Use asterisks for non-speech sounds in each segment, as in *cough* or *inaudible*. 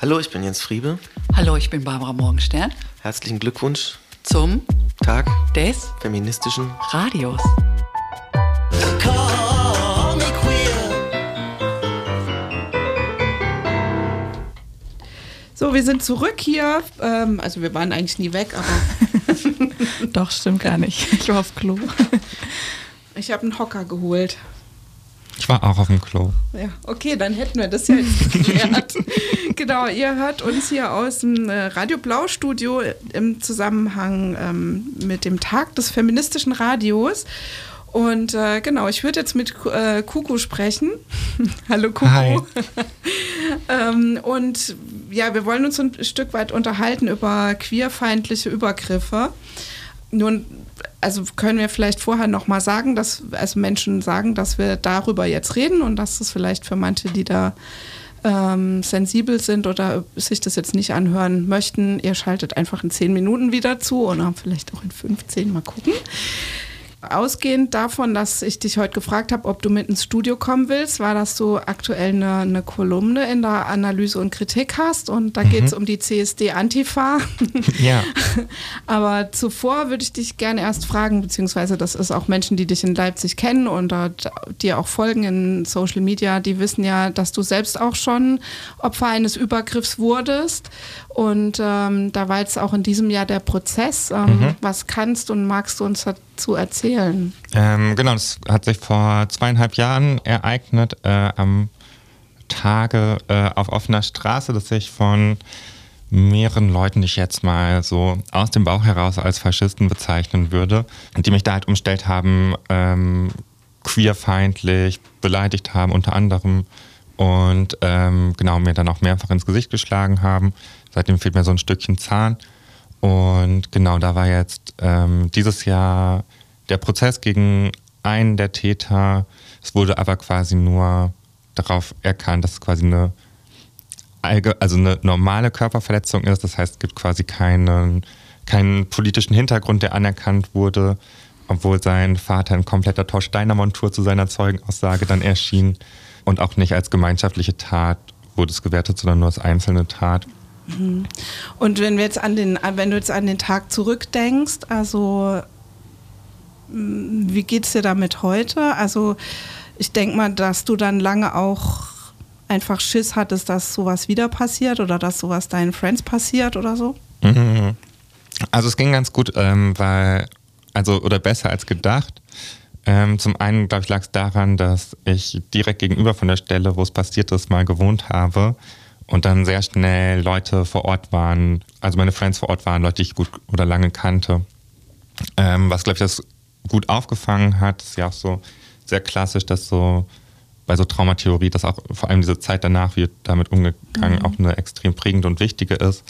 Hallo, ich bin Jens Friebe. Hallo, ich bin Barbara Morgenstern. Herzlichen Glückwunsch zum Tag des feministischen Radios. So, wir sind zurück hier. Ähm, also wir waren eigentlich nie weg, aber. *laughs* Doch, stimmt gar nicht. Ich war auf Klo. ich habe einen Hocker geholt. Ich war auch auf dem Klo. Ja, okay, dann hätten wir das ja jetzt geklärt. *laughs* genau, ihr hört uns hier aus dem äh, Radio Blau Studio im Zusammenhang ähm, mit dem Tag des feministischen Radios. Und äh, genau, ich würde jetzt mit äh, Kuku sprechen. *laughs* Hallo Kuku. *laughs* Ähm, und ja, wir wollen uns ein Stück weit unterhalten über queerfeindliche Übergriffe. Nun, also können wir vielleicht vorher noch mal sagen, dass also Menschen sagen, dass wir darüber jetzt reden und dass es vielleicht für manche, die da ähm, sensibel sind oder sich das jetzt nicht anhören möchten, ihr schaltet einfach in zehn Minuten wieder zu oder vielleicht auch in 15, mal gucken. Ausgehend davon, dass ich dich heute gefragt habe, ob du mit ins Studio kommen willst, war das so aktuell eine, eine Kolumne in der Analyse und Kritik hast und da mhm. geht es um die CSD Antifa. *laughs* Ja. Aber zuvor würde ich dich gerne erst fragen, beziehungsweise das ist auch Menschen, die dich in Leipzig kennen und dir auch folgen in Social Media, die wissen ja, dass du selbst auch schon Opfer eines Übergriffs wurdest und ähm, da war jetzt auch in diesem Jahr der Prozess. Ähm, mhm. Was kannst und magst du uns dazu erzählen? Ähm, genau, das hat sich vor zweieinhalb Jahren ereignet, äh, am Tage äh, auf offener Straße, dass ich von mehreren Leuten, die ich jetzt mal so aus dem Bauch heraus als Faschisten bezeichnen würde, die mich da halt umstellt haben, ähm, queerfeindlich beleidigt haben, unter anderem und ähm, genau mir dann auch mehrfach ins Gesicht geschlagen haben. Seitdem fehlt mir so ein Stückchen Zahn. Und genau, da war jetzt ähm, dieses Jahr der Prozess gegen einen der Täter. Es wurde aber quasi nur darauf erkannt, dass es quasi eine, also eine normale Körperverletzung ist. Das heißt, es gibt quasi keinen, keinen politischen Hintergrund, der anerkannt wurde, obwohl sein Vater in kompletter Torsteiner-Montur zu seiner Zeugenaussage dann erschien. Und auch nicht als gemeinschaftliche Tat wurde es gewertet, sondern nur als einzelne Tat. Mhm. Und wenn wir jetzt an den, wenn du jetzt an den Tag zurückdenkst, also wie geht es dir damit heute? Also ich denke mal, dass du dann lange auch einfach Schiss hattest, dass sowas wieder passiert oder dass sowas deinen Friends passiert oder so? Mhm. Also es ging ganz gut, ähm, weil, also oder besser als gedacht. Ähm, zum einen, glaube ich, lag es daran, dass ich direkt gegenüber von der Stelle, wo es passiert ist, mal gewohnt habe und dann sehr schnell Leute vor Ort waren, also meine Friends vor Ort waren, Leute, die ich gut oder lange kannte. Ähm, was, glaube ich, das gut aufgefangen hat, ist ja auch so sehr klassisch, dass so bei so Traumatheorie, dass auch vor allem diese Zeit danach, wie damit umgegangen, mhm. auch eine extrem prägende und wichtige ist.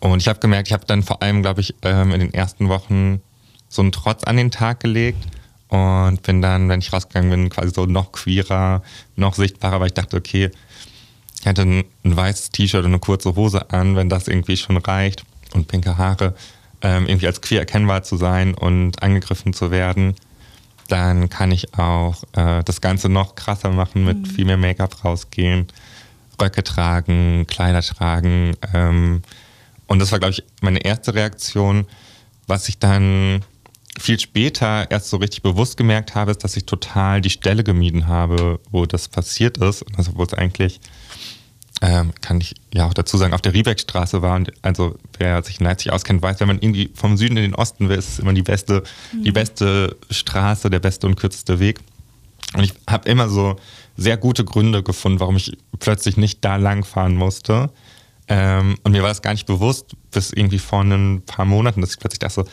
Und ich habe gemerkt, ich habe dann vor allem, glaube ich, ähm, in den ersten Wochen so einen Trotz an den Tag gelegt und bin dann, wenn ich rausgegangen bin, quasi so noch queerer, noch sichtbarer, weil ich dachte, okay, ich hatte ein, ein weißes T-Shirt und eine kurze Hose an, wenn das irgendwie schon reicht und pinke Haare, ähm, irgendwie als queer erkennbar zu sein und angegriffen zu werden, dann kann ich auch äh, das Ganze noch krasser machen, mit mhm. viel mehr Make-up rausgehen, Röcke tragen, Kleider tragen. Ähm, und das war, glaube ich, meine erste Reaktion. Was ich dann viel später erst so richtig bewusst gemerkt habe, ist, dass ich total die Stelle gemieden habe, wo das passiert ist. Also wo es eigentlich ähm, kann ich ja auch dazu sagen, auf der Riebeckstraße war. Und also wer sich in Leipzig auskennt, weiß, wenn man irgendwie vom Süden in den Osten will, ist es immer die beste, mhm. die beste Straße, der beste und kürzeste Weg. Und ich habe immer so sehr gute Gründe gefunden, warum ich plötzlich nicht da lang fahren musste. Ähm, und mir war das gar nicht bewusst, bis irgendwie vor ein paar Monaten, dass ich plötzlich dachte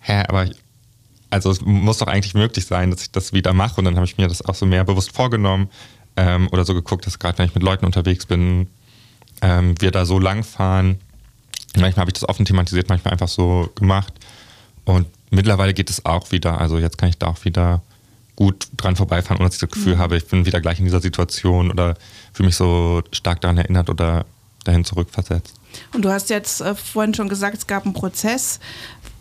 hä, aber also es muss doch eigentlich möglich sein, dass ich das wieder mache. Und dann habe ich mir das auch so mehr bewusst vorgenommen, ähm, oder so geguckt, dass gerade wenn ich mit Leuten unterwegs bin, ähm, wir da so lang fahren. Manchmal habe ich das offen thematisiert, manchmal einfach so gemacht. Und mittlerweile geht es auch wieder. Also jetzt kann ich da auch wieder gut dran vorbeifahren, ohne dass ich das Gefühl mhm. habe, ich bin wieder gleich in dieser Situation oder fühle mich so stark daran erinnert oder dahin zurückversetzt. Und du hast jetzt äh, vorhin schon gesagt, es gab einen Prozess.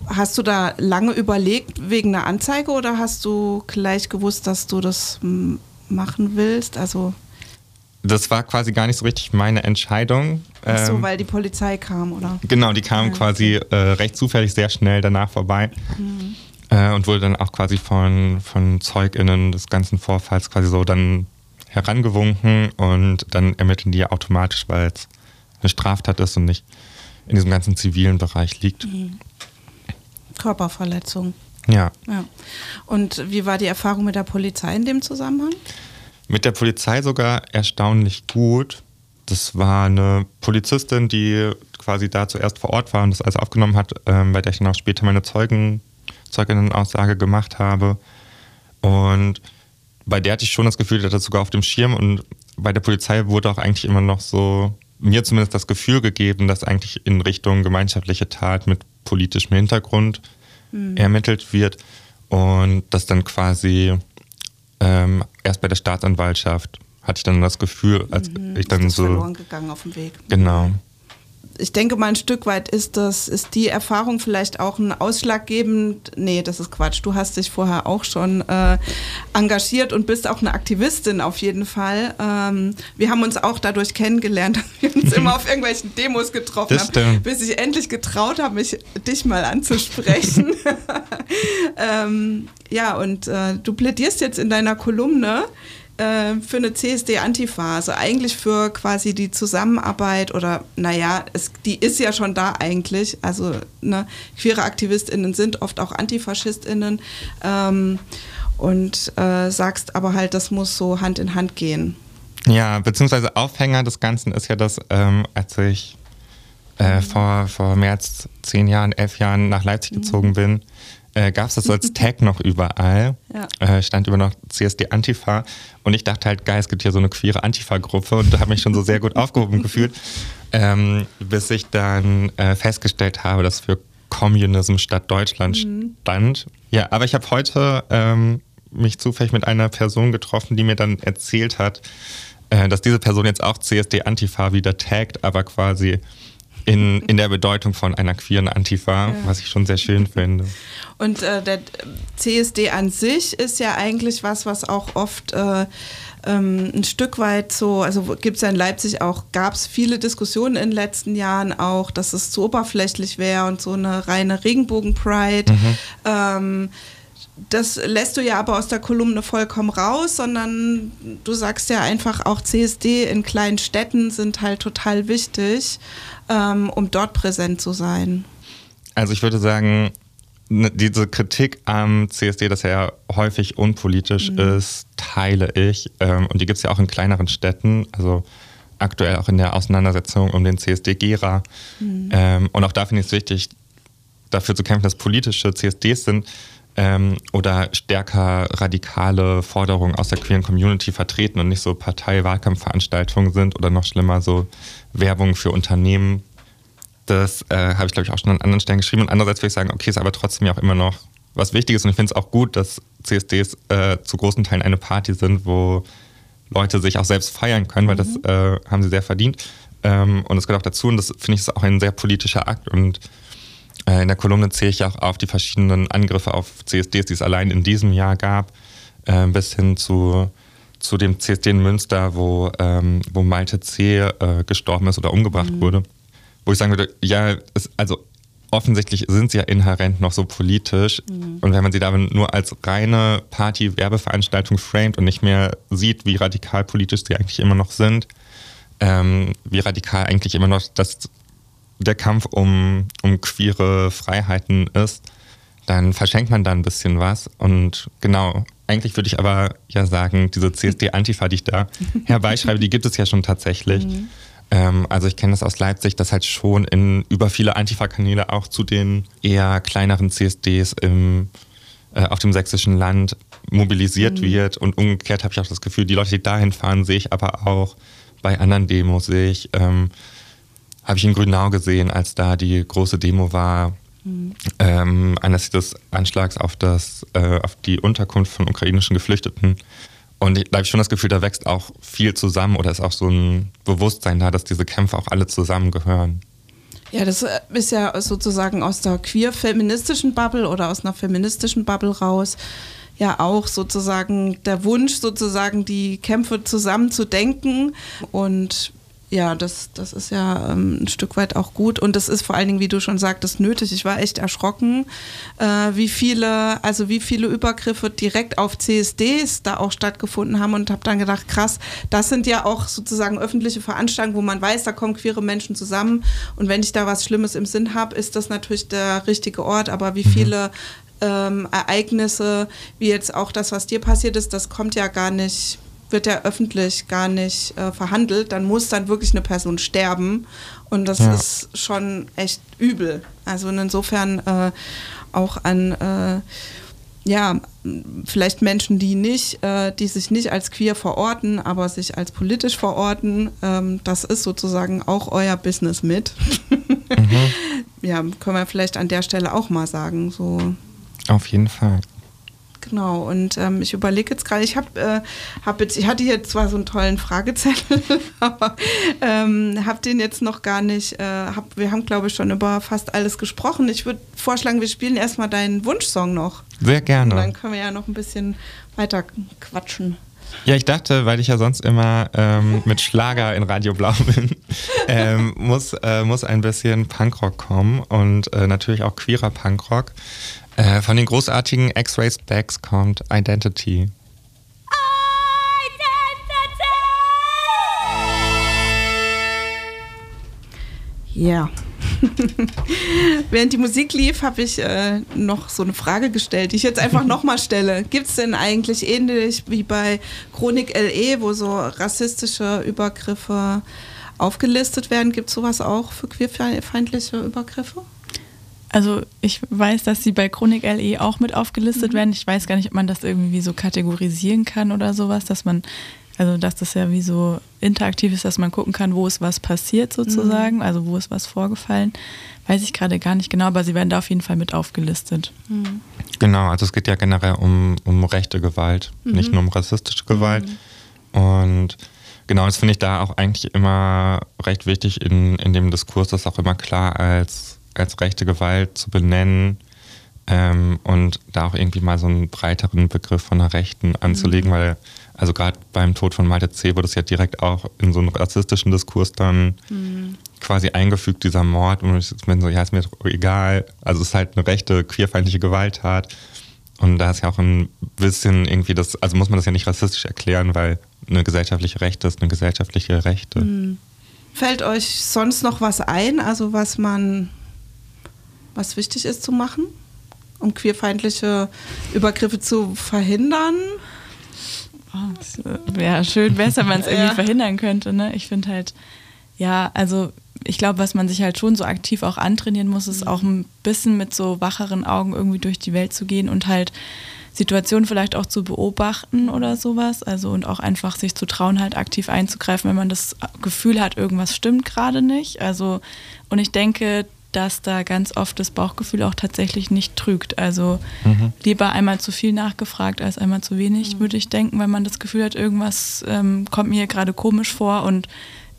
Hast du da lange überlegt wegen einer Anzeige oder hast du gleich gewusst, dass du das hm, machen willst? Also das war quasi gar nicht so richtig meine Entscheidung. Ach so, Ähm, weil die Polizei kam, oder? Genau, die kam Ja, quasi äh, recht zufällig sehr schnell danach vorbei Mhm. äh, und wurde dann auch quasi von, von ZeugInnen des ganzen Vorfalls quasi so dann herangewunken und dann ermitteln die ja automatisch, weil es eine Straftat ist und nicht in diesem ganzen zivilen Bereich liegt. Mhm. Körperverletzung. Ja. Ja. Und wie war die Erfahrung mit der Polizei in dem Zusammenhang? Mit der Polizei sogar erstaunlich gut. Das war eine Polizistin, die quasi da zuerst vor Ort war und das alles aufgenommen hat, ähm, bei der ich dann auch später meine Zeugen, Zeuginnenaussage gemacht habe. Und bei der hatte ich schon das Gefühl, die hat das sogar auf dem Schirm und bei der Polizei wurde auch eigentlich immer noch so, mir zumindest das Gefühl gegeben, dass eigentlich in Richtung gemeinschaftliche Tat mit politischem Hintergrund ermittelt wird und das dann quasi ähm, erst bei der Staatsanwaltschaft hatte ich dann das Gefühl, als ich dann Mhm. ist so verloren gegangen auf dem Weg. genau Ich denke mal, ein Stück weit ist das, ist die Erfahrung vielleicht auch ein ausschlaggebend. Nee, das ist Quatsch. Du hast dich vorher auch schon äh, engagiert und bist auch eine Aktivistin auf jeden Fall. Ähm, wir haben uns auch dadurch kennengelernt, *laughs* dass wir uns immer auf irgendwelchen Demos getroffen Das haben, stimmt. bis ich endlich getraut habe, mich dich mal anzusprechen. *laughs* ähm, ja, und äh, du plädierst jetzt in deiner Kolumne äh, für eine CSD-Antifa, also eigentlich für quasi die Zusammenarbeit oder naja, es, die ist ja schon da eigentlich. Also ne, queere AktivistInnen sind oft auch AntifaschistInnen ähm, und äh, sagst aber halt, das muss so Hand in Hand gehen. Ja, beziehungsweise Aufhänger des Ganzen ist ja, dass ähm, als ich äh, vor, vor mehr als zehn Jahren, elf Jahren nach Leipzig gezogen bin, äh, gab es das als *laughs* Tag noch überall. Ja. Äh, stand über noch CSD Antifa. Und ich dachte halt, geil, es gibt hier so eine queere Antifa-Gruppe und da habe mich schon so sehr gut *laughs* aufgehoben gefühlt. Ähm, bis ich dann äh, festgestellt habe, dass für Communism statt Deutschland stand. Ja, aber ich habe heute ähm, mich zufällig mit einer Person getroffen, die mir dann erzählt hat, äh, dass diese Person jetzt auch CSD Antifa wieder taggt, aber quasi in, in der Bedeutung von einer queeren Antifa, was ich schon sehr schön finde. Und äh, der CSD an sich ist ja eigentlich was, was auch oft äh, ähm, ein Stück weit so, also gibt es ja in Leipzig auch, gab es viele Diskussionen in den letzten Jahren auch, dass es zu oberflächlich wäre und so eine reine Regenbogen-Pride. Ähm, das lässt du ja aber aus der Kolumne vollkommen raus, sondern du sagst ja einfach auch CSD in kleinen Städten sind halt total wichtig, ähm, um dort präsent zu sein. Also ich würde sagen, ne, diese Kritik am CSD, dass er ja häufig unpolitisch ist, teile ich. Ähm, und die gibt es ja auch in kleineren Städten, also aktuell auch in der Auseinandersetzung um den CSD Gera. Ähm, und auch da finde ich es wichtig, dafür zu kämpfen, dass politische CSDs sind ähm, oder stärker radikale Forderungen aus der queeren Community vertreten und nicht so Partei-Wahlkampfveranstaltungen sind oder noch schlimmer so Werbung für Unternehmen. Das äh, habe ich, glaube ich, auch schon an anderen Stellen geschrieben. Und andererseits würde ich sagen, okay, ist aber trotzdem ja auch immer noch was Wichtiges. Und ich finde es auch gut, dass CSDs äh, zu großen Teilen eine Party sind, wo Leute sich auch selbst feiern können, weil das äh, haben sie sehr verdient. Ähm, und es gehört auch dazu. Und das finde ich ist auch ein sehr politischer Akt. Und in der Kolumne zähle ich auch auf die verschiedenen Angriffe auf CSDs, die es allein in diesem Jahr gab, äh, bis hin zu, zu dem CSD in Münster, wo, ähm, wo Malte C. Äh, gestorben ist oder umgebracht wurde. Wo ich sagen würde, ja, es, also offensichtlich sind sie ja inhärent noch so politisch. Und wenn man sie da nur als reine Party-Werbeveranstaltung framet und nicht mehr sieht, wie radikal politisch sie eigentlich immer noch sind, ähm, wie radikal eigentlich immer noch das, der Kampf um, um queere Freiheiten ist, dann verschenkt man da ein bisschen was. Und genau, eigentlich würde ich aber ja sagen, diese CSD-Antifa, die ich da *laughs* herbeischreibe, die gibt es ja schon tatsächlich. Ähm, also ich kenne das aus Leipzig, dass halt schon in über viele Antifa-Kanäle auch zu den eher kleineren CSDs im, äh, auf dem sächsischen Land mobilisiert wird. Und umgekehrt habe ich auch das Gefühl, die Leute, die dahin fahren, sehe ich aber auch bei anderen Demos, sehe ich, ähm, habe ich in Grünau gesehen, als da die große Demo war, ähm, anlässlich des Anschlags auf, das, äh, auf die Unterkunft von ukrainischen Geflüchteten. Und ich- da habe ich schon das Gefühl, da wächst auch viel zusammen oder ist auch so ein Bewusstsein da, dass diese Kämpfe auch alle zusammengehören. Ja, das äh, ist ja sozusagen aus der queer-feministischen Bubble oder aus einer feministischen Bubble raus. ja auch sozusagen der Wunsch, sozusagen die Kämpfe zusammen zu denken und ja, das, das ist ja ähm, ein Stück weit auch gut und das ist vor allen Dingen, wie du schon sagtest, nötig. Ich war echt erschrocken, äh, wie viele, also wie viele Übergriffe direkt auf CSDs da auch stattgefunden haben und habe dann gedacht, krass, das sind ja auch sozusagen öffentliche Veranstaltungen, wo man weiß, da kommen queere Menschen zusammen und wenn ich da was Schlimmes im Sinn habe, ist das natürlich der richtige Ort, aber wie mhm. viele ähm, Ereignisse, wie jetzt auch das, was dir passiert ist, das kommt ja gar nicht wird ja öffentlich gar nicht äh, verhandelt, dann muss dann wirklich eine Person sterben. Und das ja. ist schon echt übel. Also insofern äh, auch an äh, ja, vielleicht Menschen, die nicht, äh, die sich nicht als queer verorten, aber sich als politisch verorten, ähm, das ist sozusagen auch euer Business mit. mhm. *laughs* Ja, können wir vielleicht an der Stelle auch mal sagen. So. Auf jeden Fall. Genau, und ähm, ich überlege jetzt gerade, ich habe äh, hab jetzt, ich hatte hier zwar so einen tollen Fragezettel, *laughs* aber ähm, habe den jetzt noch gar nicht, äh, hab, wir haben glaube ich schon über fast alles gesprochen. Ich würde vorschlagen, wir spielen erstmal deinen Wunschsong noch. Sehr gerne. Und dann können wir ja noch ein bisschen weiter quatschen. Ja, ich dachte, weil ich ja sonst immer ähm, mit Schlager in Radio Blau *laughs* bin, ähm, muss, äh, muss ein bisschen Punkrock kommen und äh, natürlich auch queerer Punkrock. Äh, von den großartigen X-Ray Specs kommt Identity. Ja. *laughs* Während die Musik lief, habe ich äh, noch so eine Frage gestellt, die ich jetzt einfach *laughs* nochmal stelle. Gibt es denn eigentlich ähnlich wie bei Chronik LE, wo so rassistische Übergriffe aufgelistet werden, gibt es sowas auch für queerfeindliche Übergriffe? Also ich weiß, dass sie bei Chronik LE auch mit aufgelistet mhm. werden. Ich weiß gar nicht, ob man das irgendwie so kategorisieren kann oder sowas, dass man, also dass das ja wie so interaktiv ist, dass man gucken kann, wo ist was passiert sozusagen, mhm. also wo ist was vorgefallen. Weiß ich gerade gar nicht genau, aber sie werden da auf jeden Fall mit aufgelistet. Mhm. Genau, also es geht ja generell um, um rechte Gewalt, mhm. nicht nur um rassistische Gewalt. Mhm. Und genau, das finde ich da auch eigentlich immer recht wichtig in, in dem Diskurs, das auch immer klar als als rechte Gewalt zu benennen ähm, und da auch irgendwie mal so einen breiteren Begriff von der Rechten anzulegen, mhm. weil also gerade beim Tod von Malte C. wurde es ja direkt auch in so einen rassistischen Diskurs dann mhm. quasi eingefügt, dieser Mord. Und ich bin so, ja, ist mir doch egal. Also es ist halt eine rechte, queerfeindliche Gewalttat. Und da ist ja auch ein bisschen irgendwie das, also muss man das ja nicht rassistisch erklären, weil eine gesellschaftliche Rechte ist eine gesellschaftliche Rechte. Mhm. Fällt euch sonst noch was ein, also was man was wichtig ist zu machen, um queerfeindliche Übergriffe zu verhindern? Oh, wäre schön besser, wenn man es irgendwie ja. verhindern könnte. Ne? Ich finde halt, ja, also ich glaube, was man sich halt schon so aktiv auch antrainieren muss, ist auch ein bisschen mit so wacheren Augen irgendwie durch die Welt zu gehen und halt Situationen vielleicht auch zu beobachten oder sowas. Also und auch einfach sich zu trauen, halt aktiv einzugreifen, wenn man das Gefühl hat, irgendwas stimmt gerade nicht. Also und ich denke, dass da ganz oft das Bauchgefühl auch tatsächlich nicht trügt. Also mhm. lieber einmal zu viel nachgefragt als einmal zu wenig, mhm. würde ich denken, wenn man das Gefühl hat, irgendwas ähm, kommt mir gerade komisch vor und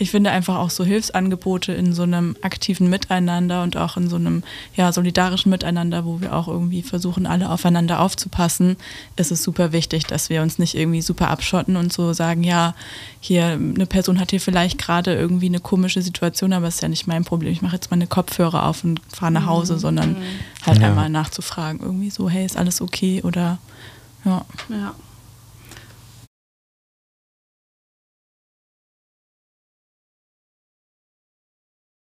ich finde einfach auch so Hilfsangebote in so einem aktiven Miteinander und auch in so einem ja, solidarischen Miteinander, wo wir auch irgendwie versuchen, alle aufeinander aufzupassen, ist es super wichtig, dass wir uns nicht irgendwie super abschotten und so sagen, ja, hier eine Person hat hier vielleicht gerade irgendwie eine komische Situation, aber es ist ja nicht mein Problem. Ich mache jetzt meine Kopfhörer auf und fahre nach Hause, mhm. sondern halt ja. einmal nachzufragen, irgendwie so, hey, ist alles okay oder ja. Ja.